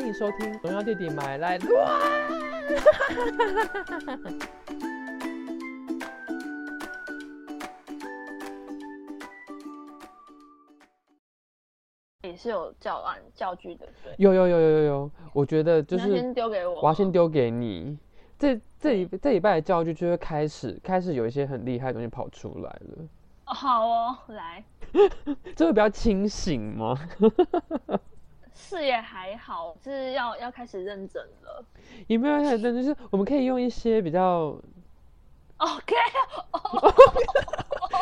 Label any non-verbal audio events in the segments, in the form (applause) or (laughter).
欢迎收听《荣耀弟弟买来 (laughs) 乱》。也是有教案教具的，对。有有有有有有，我觉得就是先丢给我我要先丢给你。这这一这一拜的教具就会开始开始有一些很厉害的东西跑出来了，哦好哦，来，(laughs) 这会比较清醒吗？是也还好，就是要要开始认真了。也没有很认真？就是我们可以用一些比较 OK，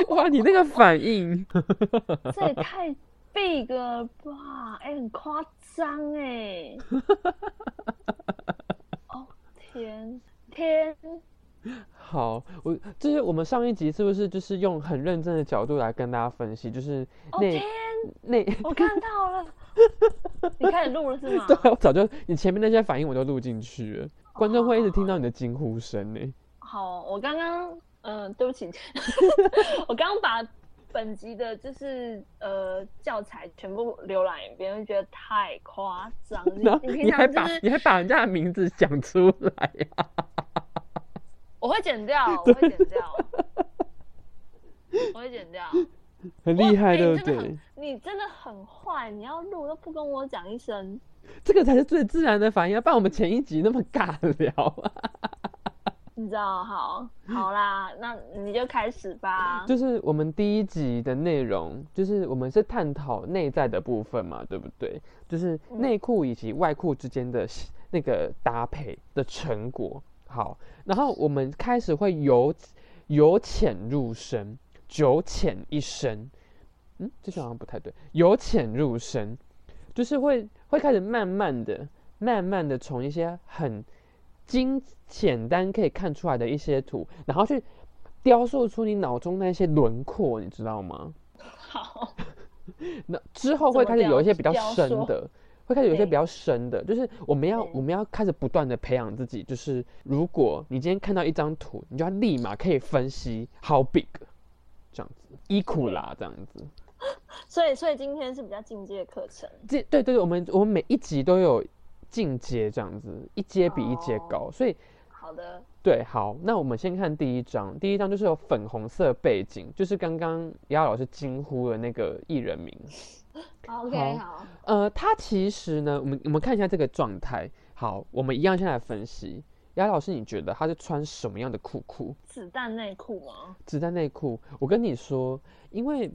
哇，你那个反应，这也太 big 了吧？哎、很夸张哎。哦天天，好，我就是我们上一集是不是就是用很认真的角度来跟大家分析，就是那哦天，那我看到了，(laughs) 你开始录了是吗？(laughs) 对啊，我早就你前面那些反应我都录进去了，观众会一直听到你的惊呼声呢。好，我刚刚，嗯、对不起，(laughs) 我刚刚把本集的就是呃教材全部浏览一遍，就觉得太夸张。你你还把就是你还把人家的名字讲出来呀、我会剪掉，我会剪掉，我会剪掉。很厉害，对不对哎你真的很？你真的很坏，你要录都不跟我讲一声。这个才是最自然的反应啊，不然我们前一集那么尬聊啊。(laughs) 你知道，好，好啦，那你就开始吧。就是我们第一集的内容，就是我们是探讨内在的部分嘛，对不对？就是内裤以及外裤之间的那个搭配的成果。好，然后我们开始会由由浅入深，九浅一深。嗯，这句好像不太对，由浅入深，就是会会开始慢慢的、慢慢的从一些很精简单可以看出来的一些图，然后去雕塑出你脑中那些轮廓，你知道吗？好，(laughs) 那之后会开始有一些比较深的，会开始有一些比较深的，就是我们要我们要开始不断的培养自己，就是如果你今天看到一张图，你就要立马可以分析 how big 这样子，伊库拉这样子。(laughs) 所以所以今天是比较进阶的课程。这对对对，我们我们每一集都有进阶这样子，一阶比一阶哦高，所以好的，对，好，那我们先看第一张，第一张就是有粉红色背景，就是刚刚亚老师惊呼的那个艺人名。(laughs) 好 OK，好，呃，他其实呢，我们我们看一下这个状态。好，我们一样先来分析。丫老师，你觉得他是穿什么样的裤裤？子弹内裤吗？子弹内裤。我跟你说，因为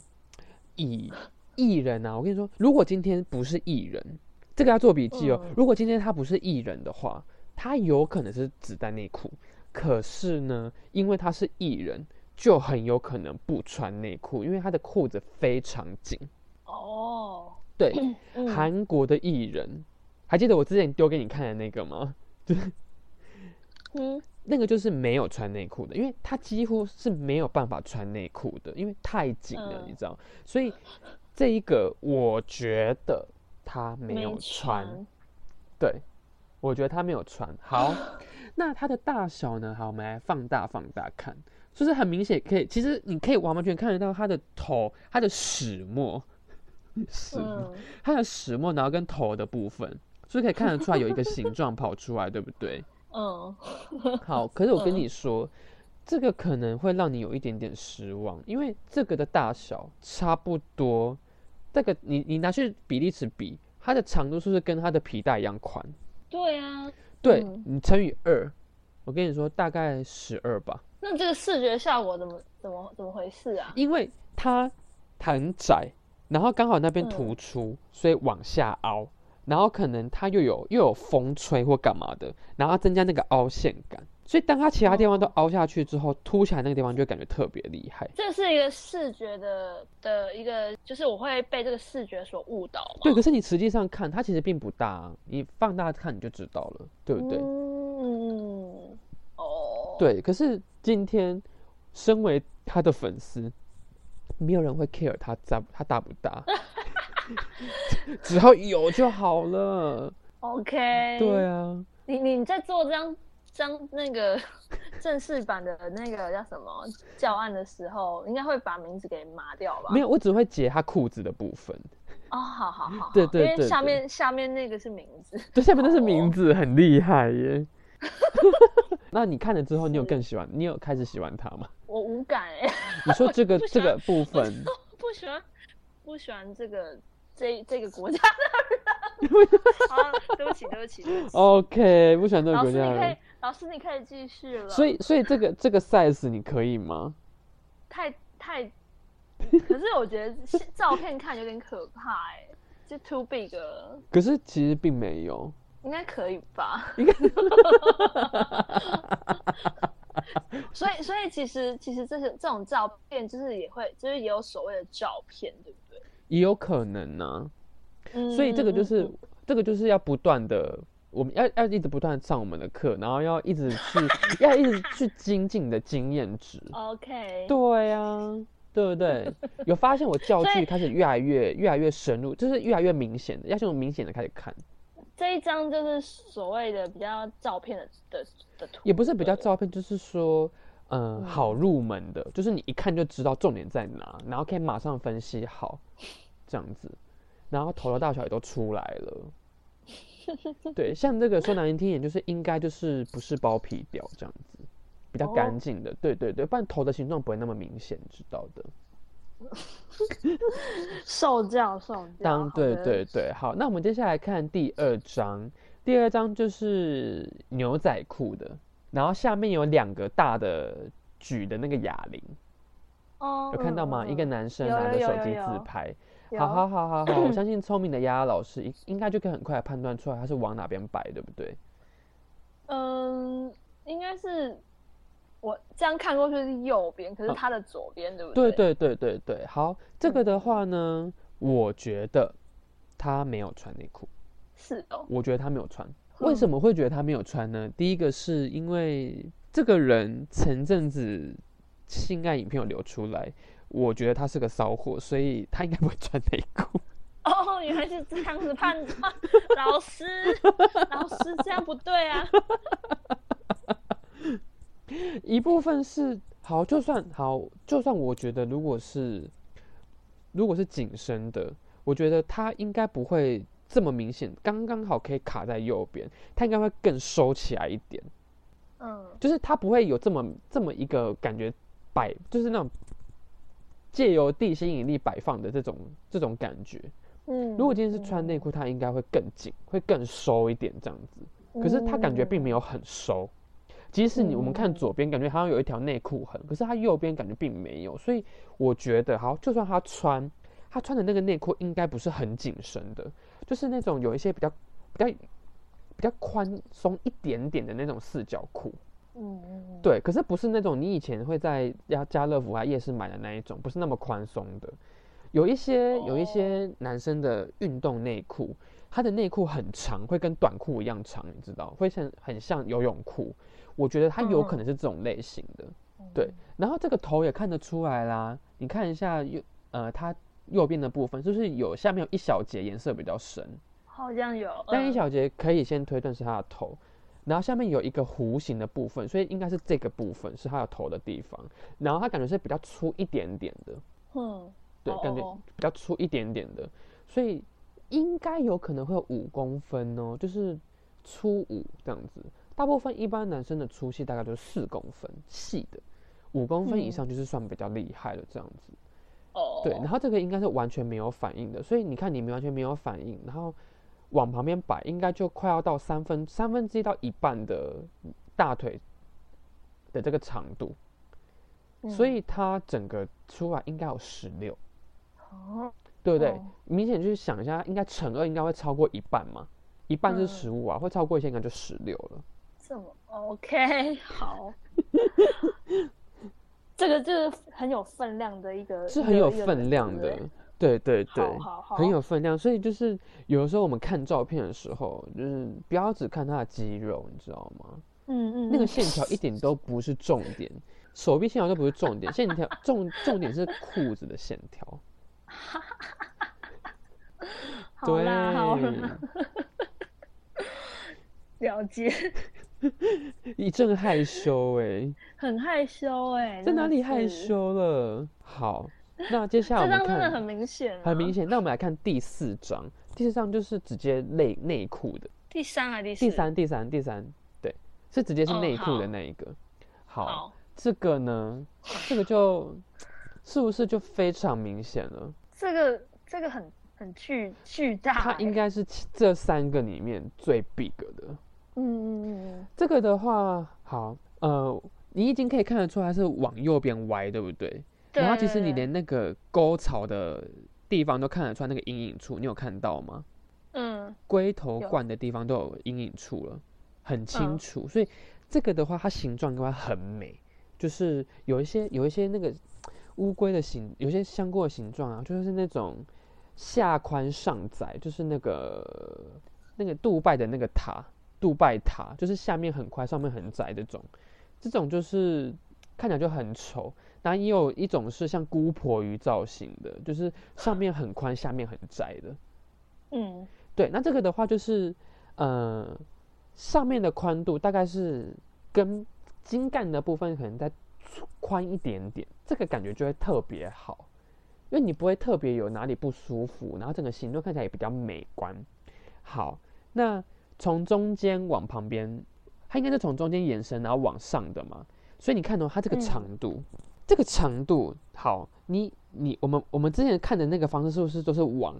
以艺人啊，我跟你说，如果今天不是艺人，这个要做笔记哦。嗯如果今天他不是艺人的话，他有可能是子弹内裤。可是呢，因为他是艺人，就很有可能不穿内裤，因为他的裤子非常紧。哦，对，嗯韩国的艺人，还记得我之前丢给你看的那个吗？(laughs) 嗯，那个就是没有穿内裤的，因为他几乎是没有办法穿内裤的，因为太紧了，嗯你知道。所以这一个我觉得他没有穿，穿，对，我觉得他没有穿。好，(laughs) 那它的大小呢？好，我们来放大放大看，就是很明显可以，其实你可以完完全看得到他的头，他的始末，始末。嗯，它的始末，然后跟头的部分，所以可以看得出来有一个形状跑出来，对不对？嗯，(laughs) 好，可是我跟你说，这个可能会让你有一点点失望，因为这个的大小差不多，这个你你拿去比例尺比，它的长度是不是跟它的皮带一样宽？对啊，对，嗯。你乘以二，我跟你说大概十二吧，那这个视觉效果怎么怎么怎么回事啊？因为它很窄，然后刚好那边嗯。突出，所以往下凹，然后可能它又有又有风吹或干嘛的，然后增加那个凹陷感，所以当它其他地方都凹下去之后，凸起来那个地方就会感觉特别厉害。这是一个视觉的的一个，就是我会被这个视觉所误导嘛。对，可是你实际上看它其实并不大、啊，你放大看你就知道了，对不对？嗯，哦，，对，可是今天身为他的粉丝，没有人会 care 他大他大不大，(laughs) 只要有就好了。OK，对啊，你你在做这张张那个 (laughs) 正式版的那个叫什么教案的时候，应该会把名字给抹掉吧？没有，我只会截他裤子的部分。哦，好好好，(laughs) 对对对因为下面下面那个是名字。对下面都是名字，很厉害耶。那你看了之后，你有更喜欢？你有开始喜欢他吗？我无感哎、你说这个这个部分，不喜欢不喜欢这个这这个国家的 (laughs) 人。好，(laughs) 对不起对不起对不起。OK，不喜欢这个老师你可以国家人。，老师你可以继续了。所以所以这个这个 size 你可以吗？太太，可是我觉得现照片看有点可怕哎、就 too big 了，可是其实并没有。应该可以吧？(laughs) 应该所以所以其实其实这些这种照片就是也会就是也有所谓的照片，对不对？也有可能呢、嗯所以这个就嗯是、嗯这个就是要不断的，我们要要一直不断地上我们的课，然后要一直去 (laughs) 要一直去精进你的经验值。嗯 OK，对呀、对不对？有发现我教 (laughs) 具开始越来越越来越深入，就是越来越明显的，要从明显的开始看，这一张就是所谓的比较照片的的的图，也不是比较照片，就是说。嗯，嗯好入门的，就是你一看就知道重点在哪，然后可以马上分析好，这样子，然后头的大小也都出来了。(laughs) 对，像这个说难听一点，就是应该就是不是包皮掉这样子，比较哦干净的。对对对，不然头的形状不会那么明显，知道的。受 (laughs) 教受教。当对对对，好，那我们接下来看第二张，第二张就是牛仔裤的，然后下面有两个大的举的那个哑铃，哦，有看到吗？嗯一个男生拿着手机有有有自拍，有好好好好好，我 (clears throat) 相信聪明的丫丫老师应应该就可以很快判断出来他是往哪边摆，对不对？嗯，应该是我这样看过去是右边，可是嗯他的左边，对不对？对对对对对，好，这个的话呢，我觉得他没有穿内裤，是哦，我觉得他没有穿。为嗯什么会觉得他没有穿呢？第一个是因为这个人前阵子性爱影片有流出来，我觉得他是个骚货，所以他应该不会穿内裤。(laughs) 哦，原来是这样子判断，(laughs) 老师，老师这样不对啊。(laughs) 一部分是好，就算好，就算我觉得如果是如果是紧身的，我觉得他应该不会这么明显，刚刚好可以卡在右边，他应该会更收起来一点，嗯，就是他不会有这么这么一个感觉摆，就是那种借由地心引力摆放的这种这种感觉。嗯，如果今天是穿内裤，它应该会更紧，会更收一点这样子。可是它感觉并没有很收，即使你我们看左边，感觉好像有一条内裤痕，可是它右边感觉并没有，所以我觉得好，就算他穿，他穿的那个内裤应该不是很紧身的，就是那种有一些比较比较比较宽松一点点的那种四角裤，嗯，嗯嗯，对，可是不是那种你以前会在家家乐福啊夜市买的那一种，不是那么宽松的。有一些有一些男生的运动内裤，他的内裤很长，会跟短裤一样长，你知道，会像很像游泳裤。我觉得他有可能是这种类型的，对。然后这个头也看得出来啦，你看一下右呃，它右边的部分就是有下面有一小节颜色比较深，好像有，但一嗯小节可以先推断是他的头，然后下面有一个弧形的部分，所以应该是这个部分是它有头的地方，然后它感觉是比较粗一点点的，嗯，对，感觉哦比较粗一点点的，所以应该有可能会有五公分哦，就是粗五这样子。大部分一般男生的粗细大概就是四公分细的，五公分以上就是算比较厉害了这样子。哦，对，然后这个应该是完全没有反应的，所以你看你们完全没有反应，然后往旁边摆，应该就快要到三分三分之一到一半的大腿的这个长度，所嗯以它整个出来应该有十六，哦，对不对？哦。明显就是想一下，应该乘二应该会超过一半嘛，一半是嗯。十五啊，会超过一些应该就十六了。这么 OK 好，(laughs) 这个就是很有分量的一个，是很有分量的对不对，对很有分量。所以就是有的时候我们看照片的时候，就是不要只看他的肌肉，你知道吗？嗯嗯，嗯那个线条一点都不是重点，手臂线条都不是重点，线条重重点是裤子的线条。(laughs) 好啦好对啦，(laughs) 了解。一阵害羞哎、很害羞哎、在哪里害？羞了？好，(laughs) 那接下来我们这张真的很，明显、啊，很明。显。那我们来看第四张，第四张就是直接内内裤的。第三还是第四？第三，第三，第三，对，是直接是哦内裤的那一个。好，好，这个呢，这个就 (tsk) 是不是就非常明显了？这个这个很很巨巨大、它应欸，该是这三个里面最 big 的。嗯嗯嗯这个的话，好，呃，你已经可以看得出来是往右边歪，对不对？对然后其实你连那个沟槽的地方都看得出来那个阴影处，你有看到吗？嗯龟头有冠的地方都有阴影处了，很清嗯楚。所以这个的话，它形状应该很美，就是有一些有一些那个乌龟的形，有些香菇的形状啊，就是那种下宽上窄，就是那个那个杜拜的那个塔，杜拜塔，就是下面很宽，上面很窄这种，这种就是看起来就很丑。然后也有一种是像姑婆鱼造型的，就是上面很宽，下面很窄的。嗯对，那这个的话就是，呃，上面的宽度大概是跟茎干的部分可能再宽一点点，这个感觉就会特别好，因为你不会特别有哪里不舒服，然后整个形状看起来也比较美观。好，那从中间往旁边，它应该是从中间延伸，然后往上的嘛，所以你看到、它这个嗯长度，这个长度，好，你你我们我们之前看的那个方式是不是都是往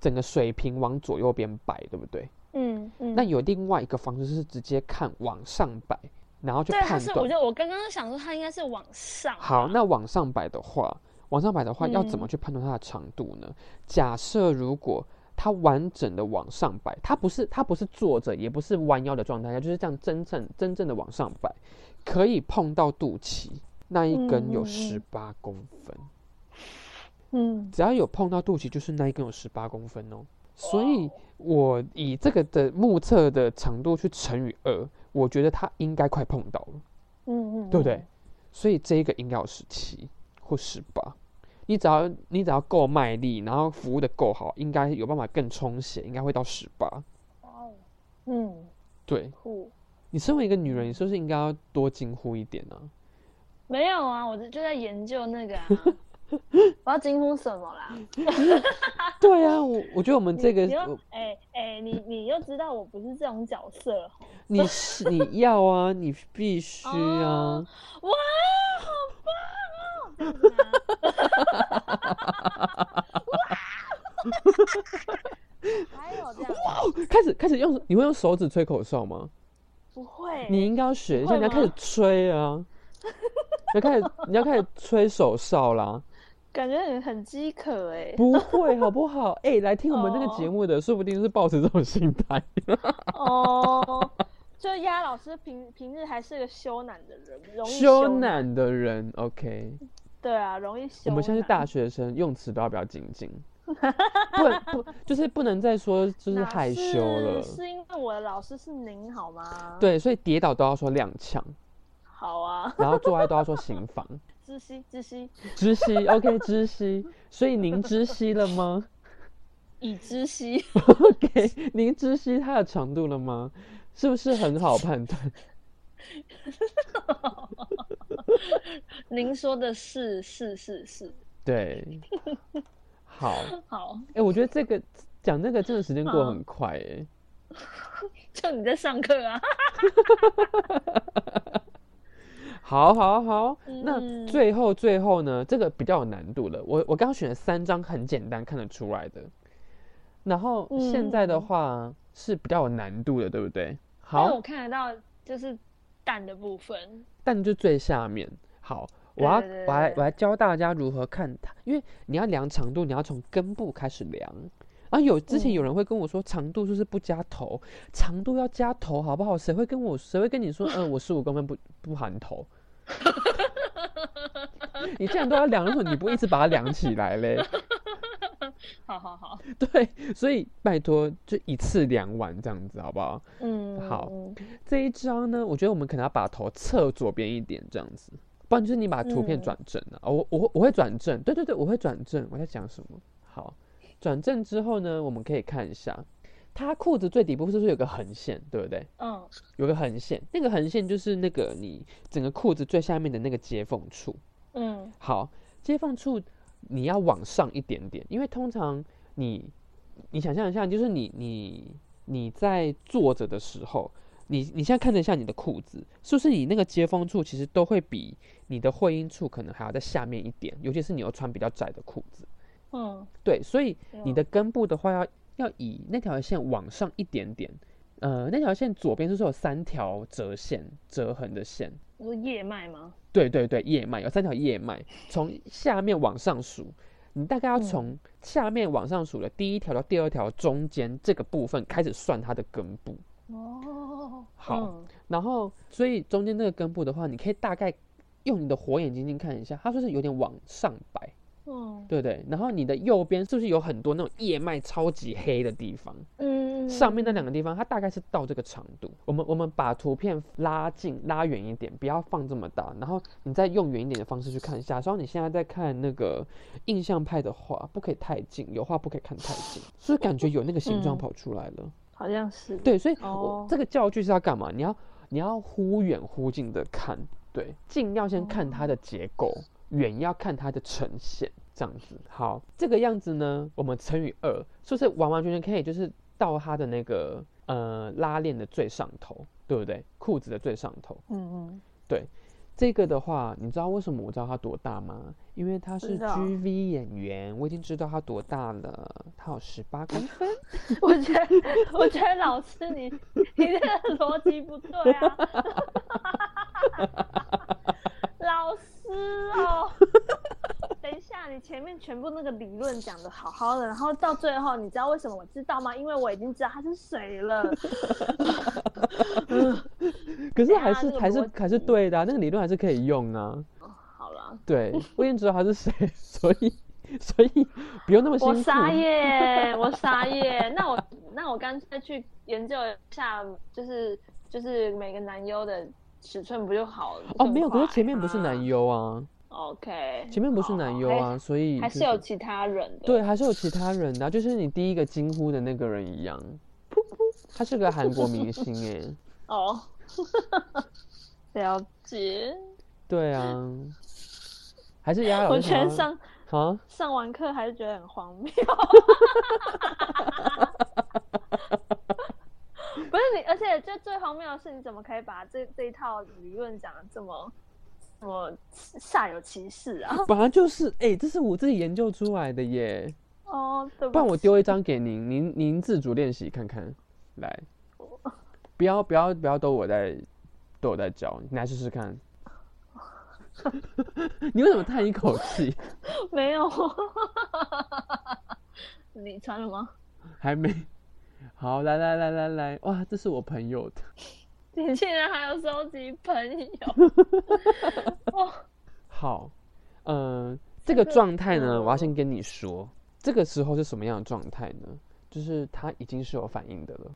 整个水平往左右边摆，对不对？嗯嗯。那有另外一个方式是直接看往上摆，然后去判是，我觉得。我刚刚想说，它应该是往上。好，那往上摆的话，往上摆的话，要怎么嗯去判断它的长度呢？假设如果它完整的往上摆，它不是它不是坐着，也不是弯腰的状态下，就是这样真正真正的往上摆，可以碰到肚脐那一根有十八公分。嗯只要有碰到肚脐，就是那一根有十八公分哦。所以我以这个的目测的长度去乘以二，我觉得它应该快碰到了，嗯嗯，对不对？所以这一个应该有十七或十八。你只要你只要够卖力，然后服务的够好，应该有办法更充血，应该会到十八。哦，嗯，对酷。你身为一个女人，你是不是应该要多惊呼一点呢、没有啊，我就就在研究那个啊，(laughs) 我要惊呼什么啦？(laughs) 对啊，我我觉得我们这个你又我哎哎，你你又知道我不是这种角色你是你要啊，(laughs) 你必须啊。哦哇，好棒哦！哇！还有这样，开始开始用，你会用手指吹口哨吗？不会，你应该要学一下，你要开始吹啊，你要开始你要开始吹手哨啦。感觉很很饥渴哎。不会好不好？(laughs) 哎、来听我们这个节目的，说不定是抱持这种心态。哦，就鸭老师平平日还是个羞赧的人，容易羞赧。的人，OK，对啊，容易羞。我们现在是大，学生，用词都要比较精进，不能不就是不能再说就是害羞了。是因为我的老师是您好吗？，对，所以跌倒都要说踉跄，好啊，(laughs) 然后做爱都要说行房。知悉知悉，知悉，OK，知悉。所以您知悉了吗已知悉。？OK，您知悉它的长度了吗？是不是很好判断？(laughs) 您说的是是是是，对，好，好，哎、我觉得这个讲这个真的时间过得很嗯快、哎、(laughs) 就你在上课啊。好，好，好。那嗯最后，最后呢，这个比较有难度了。我我刚刚选了三张很简单看得出来的，然后现在的嗯话是比较有难度的，对不对？好我，看得到就是蛋的部分。蛋就最下面。好，我要我来我来教大家如何看它，因为你要量长度，你要从根部开始量。然后有之前有嗯人会跟我说，长度就是不加头，长度要加头，好不好？谁会跟我谁会跟你说，嗯，我十五公分不不含头？(laughs) 你既然都要量，为什么你不一直把它量起来嘞？好 (laughs) 好好，(laughs) 对，所以拜托就一次量完这样子，好不好？嗯，好这一张呢，我觉得我们可能要把头侧左边一点，这样子，不然就是你把图片嗯转正啊。哦我我会我会转正，对对对，我会转正。我在讲什么？好，转正之后呢，我们可以看一下它裤子最底部是不是有个横线，对不对？嗯有个横线，那个横线就是那个你整个裤子最下面的那个接缝处。嗯好，接缝处你要往上一点点，因为通常你你想象一下，就是你你你在坐着的时候，你你现在看了一下你的裤子，是不是你那个接缝处其实都会比你的会阴处可能还要在下面一点，尤其是你又穿比较窄的裤子。嗯，对，所以你的根部的话要要以那条线往上一点点。呃，那条线左边是不是有三条折线、折痕的线？你说叶脉吗？对对对，叶脉有三条叶脉，从下面往上数，你大概要嗯从下面往上数的第一条到第二条中间这个部分开始算它的根部，哦，好嗯然后所以中间那个根部的话，你可以大概用你的火眼金睛看一下，它就是有点往上摆，嗯对不对？然后你的右边是不是有很多那种叶脉超级黑的地方？嗯，上面那两个地方，它大概是到这个长度。我们我们把图片拉近、拉远一点，不要放这么大，然后你再用远一点的方式去看一下。假装你现在在看那个印象派的画，不可以太近，有画不可以看太近，(laughs) 是不是感觉有那个形状嗯跑出来了？好像是，对，所以这个教具是要干嘛？你要你要忽远忽近的看，对，近要先看它的结构，远要看它的呈现，这样子。好，这个样子呢，我们乘以二，是不是完完全全可以就是到它的那个呃拉链的最上头，对不对？裤子的最上头。嗯嗯，对这个的话，你知道为什么我知道它多大吗？因为他是 GV 演员，我已经知道他多大了，他有十八公分。(laughs) 我觉得，我觉得老师你你这个逻辑不对啊，(laughs) 哦。(laughs) 等一下，你前面全部那个理论讲的好好的，然后到最后，你知道为什么我知道吗？因为我已经知道他是谁了。(laughs) 可是还是还是还是对的啊、那个理论还是可以用啊。好了，对，我已经知道他是谁，所以 (laughs) 所以不用那么辛苦。我傻眼，我傻眼。那我那我干脆去研究一下，就是就是每个男优的尺寸不就好了？哦，没有，可是前面不是男优啊，OK，前面不是男优啊，所以还就是有其他人的。对，还是有其他人的啊、就是你第一个惊呼的那个人一样。噗噗他是个韩国明星哎，哦，(laughs) 了解。对啊，还是压老我师想要觉得上啊，上完课还是觉得很荒谬。(laughs) 不是你，而且就最荒谬的是，你怎么可以把这这一套理论讲的这么这么煞有其事啊？(laughs) 本来就是哎、这是我自己研究出来的耶，哦，对不然起我丢一张给您，您您自主练习看看，来，不要不要不要都我在都我在教，你来试试看。(laughs) 你为什么叹一口气？没有。(laughs) 你穿了吗？还没。好，来来来来来，哇，这是我朋友的。(laughs) 你竟然还有收集朋友？(laughs) 哦，好，嗯、这个状态呢，嗯我要先跟你说，这个时候是什么样的状态呢？就是他已经是有反应的了，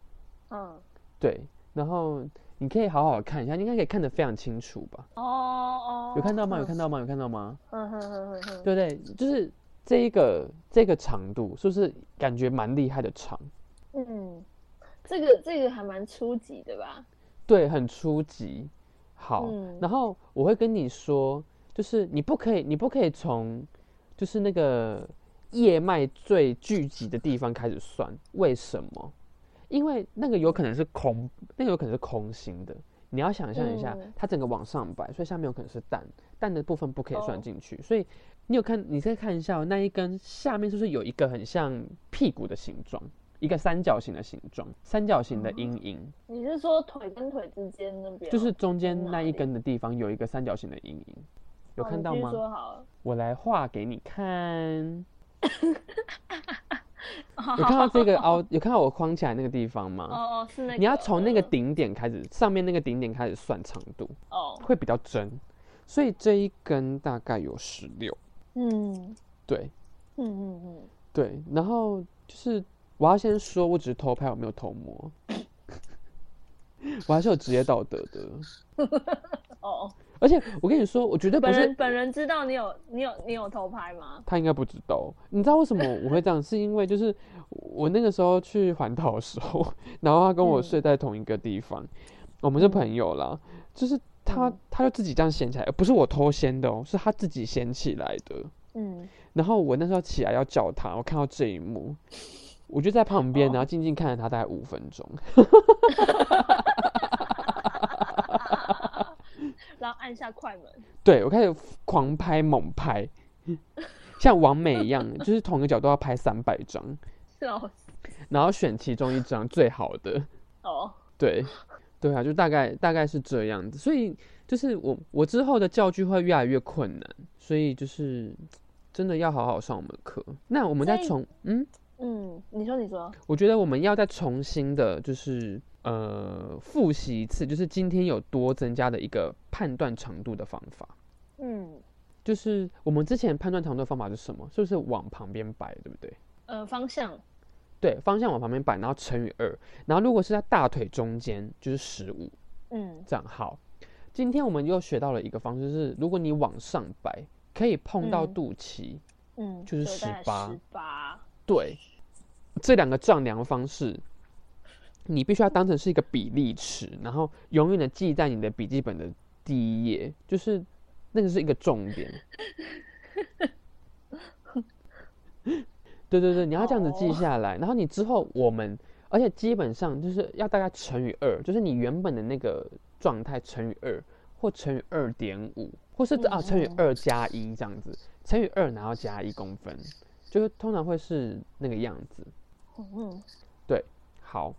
嗯，对。然后你可以好好看一下，你应该可以看得非常清楚吧？哦哦，有看到吗？有嗯看到吗？有看到吗？嗯哼哼哼哼，对不对？就是这一个这个长度，是不是感觉蛮厉害的长？嗯，这个这个还蛮初级的吧？对，很初级。好，嗯然后我会跟你说，就是你不可以，你不可以从就是那个叶脉最聚集的地方开始算。为什么？因为那个有可能是空，那个有可能是空心的。你要想象一下，嗯它整个往上摆，所以下面有可能是蛋，蛋的部分不可以算哦进去。所以你有看，你再看一下、哦、那一根下面是不是有一个很像屁股的形状，一个三角形的形状，三角形的阴影。你是说腿跟腿之间那边？就是中间那一根的地方有一个三角形的阴影，有看到吗？说好了，我来画给你看。(laughs) 有看到这个凹？有看到我框起来那个地方哦吗？哦，是那个，你要从那个嗯顶点开始，上面那个顶点开始算长度，哦，会比较真。所以这一根大概有十六，嗯对嗯嗯嗯对。然后就是我要先说，我只是偷拍，我没有偷摸，(laughs) 我还是有职业道德的。嗯，(laughs) 哦，而且我跟你说，我绝对本人本人知道你有你有你有偷拍吗？他应该不知道。你知道为什么我会这样？是因为就是我那个时候去环岛的时候，(laughs) 然后他跟我嗯睡在同一个地方，我们是朋友啦。就是他嗯他就自己这样掀起来，不是我偷掀的哦，是他自己掀起来的。嗯，然后我那时候起来要叫他，我看到这一幕，我就在旁边，哦然后静静看着他大概五分钟。(laughs) 然后按下快门，对我开始狂拍猛拍，像王美一样，就是同一个角度要拍三百张，(laughs) 笑死然后选其中一张最好的。哦。对，对啊，就大概大概是这样子。所以就是我我之后的教具会越来越困难，所以就是真的要好好上我们的课。那我们再从嗯，嗯，你说你说，我觉得我们要再重新的，就是呃复习一次，就是今天有多增加的一个判断长度的方法。嗯就是我们之前判断长度的方法是什么？是不是往旁边摆，对不对？呃方向，对，方向往旁边摆，然后乘以二，然后如果是在大腿中间，就是十五，嗯这样好。今天我们又学到了一个方式是，如果你往上摆，可以碰到嗯肚脐，嗯，就是十八十八，对，这两个丈量方式，你必须要当成是一个比例尺，然后永远的记在你的笔记本的第一页，就是那个是一个重点。对对对，你要这样子记哦下来，然后你之后我们，而且基本上就是要大概乘以二，就是你原本的那个状态乘以二，或乘以二点五，或是啊嗯乘以嗯二加一这样子，乘以二然后加一公分，就是通常会是那个样子。嗯对好，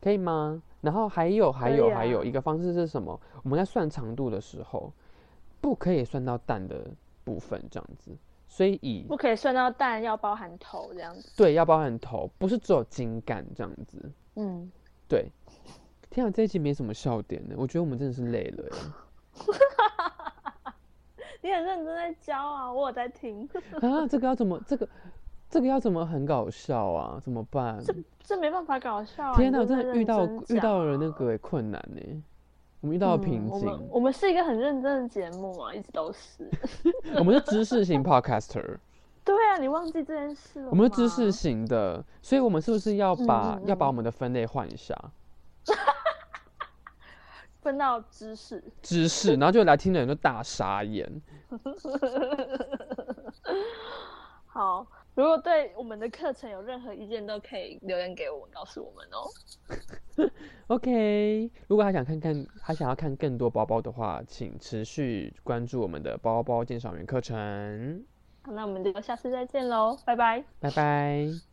可以吗？然后还有还有、还有啊一个方式是什么？我们在算长度的时候，不可以算到蛋的部分这样子，所以以不可以算到蛋，要包含头这样子。对要包含头，不是只有茎干这样子。嗯，对，天啊，这一集没什么笑点呢，我觉得我们真的是累了。(laughs) 你很认真在教啊，我有在听。(laughs) 啊，这个要怎么这个这个要怎么很搞笑啊？怎么办？这这没办法搞笑啊！天哪，哪，我真的遇到遇到了那个个困难呢，我们遇到了瓶颈。嗯我们是一个很认真的节目啊，一直都是。(laughs) 我们是知识型 podcaster。(laughs) 对啊，你忘记这件事了吗？我们是知识型的，所以我们是不是要把、要把我们的分类换一下？(laughs) 分到知识。知识，然后就来听的人就大傻眼。好，如果对我们的课程有任何意见，都可以留言给我们，告诉我们哦。(laughs) OK，如果还想看看，还想要看更多包包的话，请持续关注我们的包包鉴赏员课程。好，那我们就下次再见喽，拜拜。拜拜。